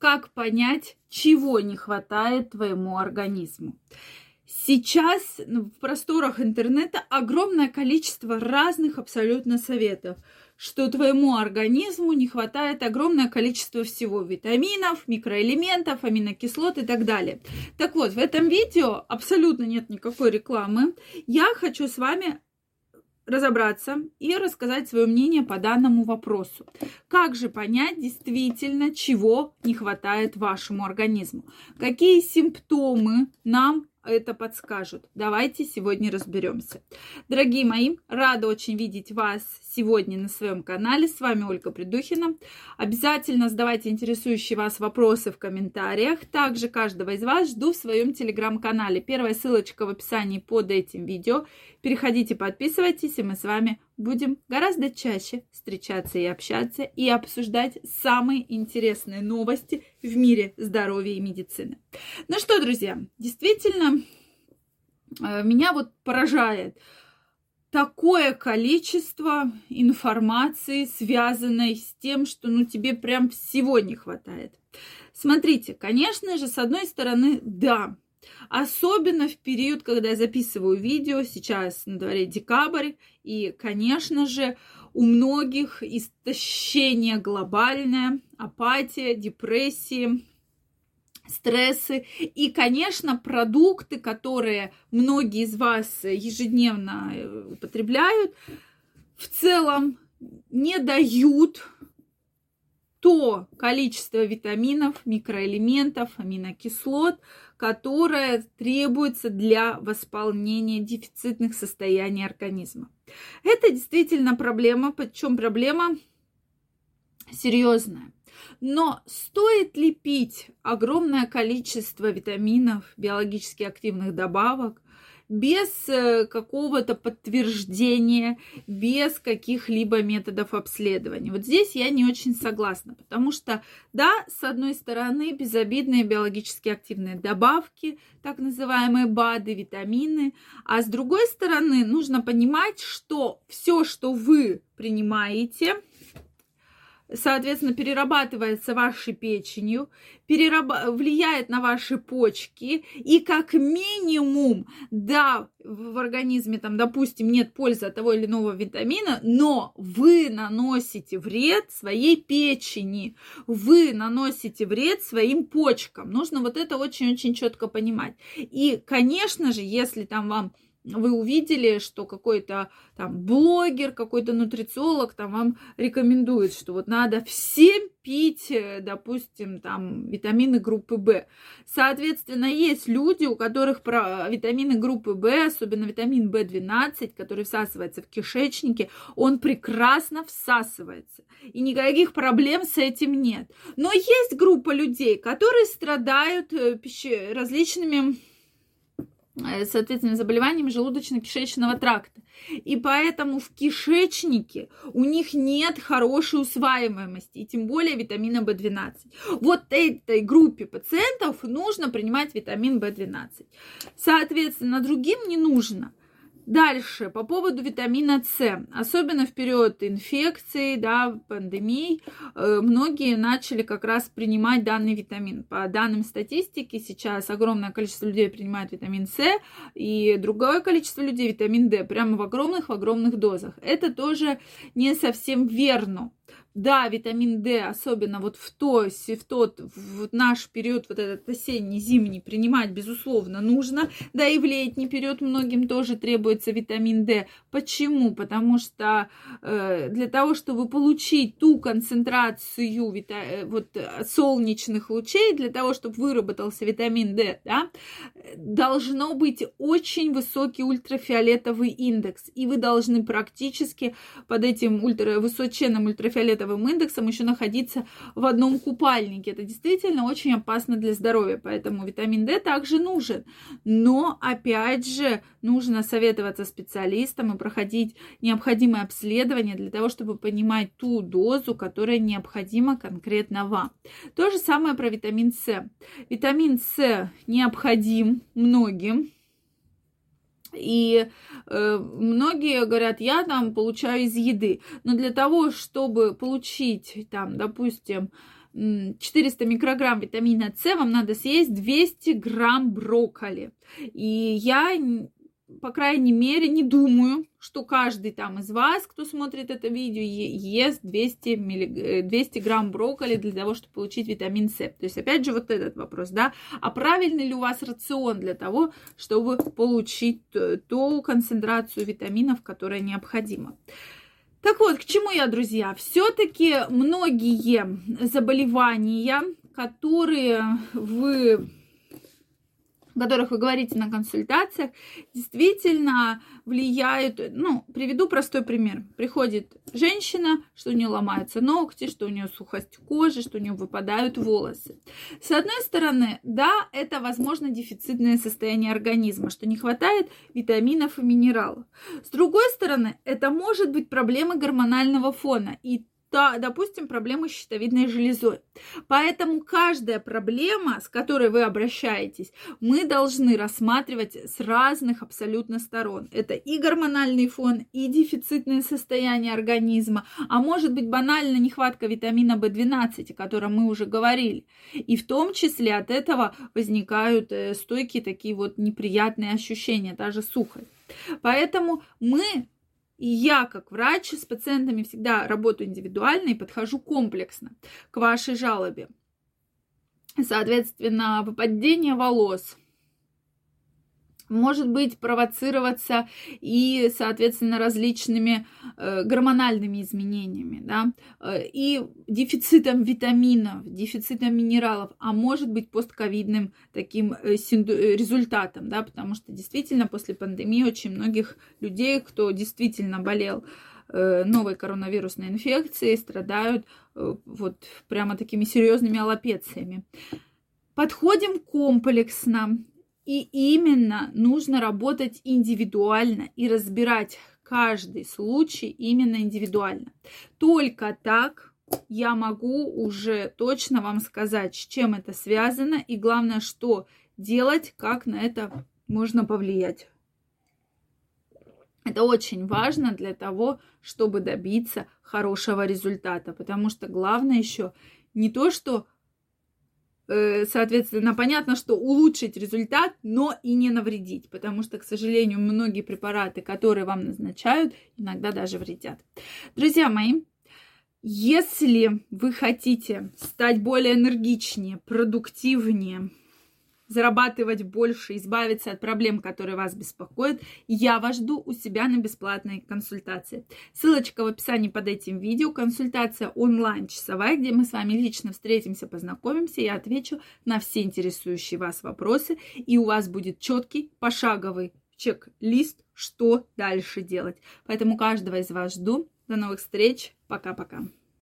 как понять, чего не хватает твоему организму. Сейчас в просторах интернета огромное количество разных абсолютно советов, что твоему организму не хватает огромное количество всего витаминов, микроэлементов, аминокислот и так далее. Так вот, в этом видео абсолютно нет никакой рекламы. Я хочу с вами разобраться и рассказать свое мнение по данному вопросу. Как же понять действительно, чего не хватает вашему организму? Какие симптомы нам это подскажут. Давайте сегодня разберемся. Дорогие мои, рада очень видеть вас сегодня на своем канале. С вами Ольга Придухина. Обязательно задавайте интересующие вас вопросы в комментариях. Также каждого из вас жду в своем телеграм-канале. Первая ссылочка в описании под этим видео. Переходите, подписывайтесь, и мы с вами будем гораздо чаще встречаться и общаться и обсуждать самые интересные новости в мире здоровья и медицины. Ну что, друзья, действительно, э, меня вот поражает такое количество информации, связанной с тем, что ну тебе прям всего не хватает. Смотрите, конечно же, с одной стороны, да, Особенно в период, когда я записываю видео, сейчас на дворе декабрь, и, конечно же, у многих истощение глобальное, апатия, депрессии, стрессы. И, конечно, продукты, которые многие из вас ежедневно э, употребляют, в целом не дают то количество витаминов, микроэлементов, аминокислот, которое требуется для восполнения дефицитных состояний организма. Это действительно проблема, причем проблема серьезная. Но стоит ли пить огромное количество витаминов, биологически активных добавок, без э, какого-то подтверждения, без каких-либо методов обследования. Вот здесь я не очень согласна, потому что, да, с одной стороны, безобидные биологически активные добавки, так называемые БАДы, витамины, а с другой стороны, нужно понимать, что все, что вы принимаете, соответственно, перерабатывается вашей печенью, перераб... влияет на ваши почки, и как минимум, да, в организме, там, допустим, нет пользы от того или иного витамина, но вы наносите вред своей печени, вы наносите вред своим почкам. Нужно вот это очень-очень четко понимать. И, конечно же, если там вам вы увидели, что какой-то там блогер, какой-то нутрициолог там вам рекомендует, что вот надо всем пить, э, допустим, там витамины группы В. Соответственно, есть люди, у которых про витамины группы В, особенно витамин В12, который всасывается в кишечнике, он прекрасно всасывается. И никаких проблем с этим нет. Но есть группа людей, которые страдают э, пище... различными Э, соответственно, заболеваниями желудочно-кишечного тракта. И поэтому в кишечнике у них нет хорошей усваиваемости, и тем более витамина В12. Вот этой группе пациентов нужно принимать витамин В12. Соответственно, другим не нужно. Дальше, по поводу витамина С. Особенно в период инфекции, да, пандемий, э, многие начали как раз принимать данный витамин. По данным статистики, сейчас огромное количество людей принимает витамин С, и другое количество людей витамин D, прямо в огромных, в огромных дозах. Это тоже не совсем верно. Да, витамин D, особенно вот в, то, в тот в наш период, вот этот осенний, зимний, принимать, безусловно, нужно. Да и в летний период многим тоже требуется витамин D. Почему? Потому что э, для того, чтобы получить ту концентрацию вита, э, вот, солнечных лучей, для того, чтобы выработался витамин D, да, должно быть очень высокий ультрафиолетовый индекс. И вы должны практически под этим ультра, высоченным ультрафиолетовым фиолетовым индексом еще находиться в одном купальнике. Это действительно очень опасно для здоровья, поэтому витамин D также нужен. Но, опять же, нужно советоваться специалистам и проходить необходимое обследование для того, чтобы понимать ту дозу, которая необходима конкретно вам. То же самое про витамин С. Витамин С необходим многим, и э, многие говорят, я там получаю из еды. Но для того, чтобы получить там, допустим, 400 микрограмм витамина С, вам надо съесть 200 грамм брокколи. И я по крайней мере, не думаю, что каждый там из вас, кто смотрит это видео, ест 200, миллиг... 200 грамм брокколи для того, чтобы получить витамин С. То есть, опять же, вот этот вопрос, да, а правильный ли у вас рацион для того, чтобы получить ту концентрацию витаминов, которая необходима. Так вот, к чему я, друзья? Все-таки многие заболевания, которые вы которых вы говорите на консультациях, действительно влияют, ну, приведу простой пример. Приходит женщина, что у нее ломаются ногти, что у нее сухость кожи, что у нее выпадают волосы. С одной стороны, да, это, возможно, дефицитное состояние организма, что не хватает витаминов и минералов. С другой стороны, это может быть проблема гормонального фона. И то, допустим, проблемы с щитовидной железой. Поэтому каждая проблема, с которой вы обращаетесь, мы должны рассматривать с разных абсолютно сторон. Это и гормональный фон, и дефицитное состояние организма, а может быть банально нехватка витамина В12, о котором мы уже говорили. И в том числе от этого возникают э, стойкие такие вот неприятные ощущения, даже сухость. Поэтому мы и я, как врач, с пациентами всегда работаю индивидуально и подхожу комплексно к вашей жалобе. Соответственно, выпадение волос, может быть провоцироваться и, соответственно, различными э, гормональными изменениями, да, э, и дефицитом витаминов, дефицитом минералов, а может быть постковидным таким э, результатом, да, потому что действительно после пандемии очень многих людей, кто действительно болел новой коронавирусной инфекцией, страдают вот прямо такими серьезными аллопециями. Подходим комплексно, и именно нужно работать индивидуально и разбирать каждый случай именно индивидуально. Только так я могу уже точно вам сказать, с чем это связано и главное, что делать, как на это можно повлиять. Это очень важно для того, чтобы добиться хорошего результата, потому что главное еще не то, что соответственно, понятно, что улучшить результат, но и не навредить, потому что, к сожалению, многие препараты, которые вам назначают, иногда даже вредят. Друзья мои, если вы хотите стать более энергичнее, продуктивнее, зарабатывать больше, избавиться от проблем, которые вас беспокоят, я вас жду у себя на бесплатной консультации. Ссылочка в описании под этим видео. Консультация онлайн часовая, где мы с вами лично встретимся, познакомимся. Я отвечу на все интересующие вас вопросы, и у вас будет четкий пошаговый чек-лист, что дальше делать. Поэтому каждого из вас жду. До новых встреч. Пока-пока.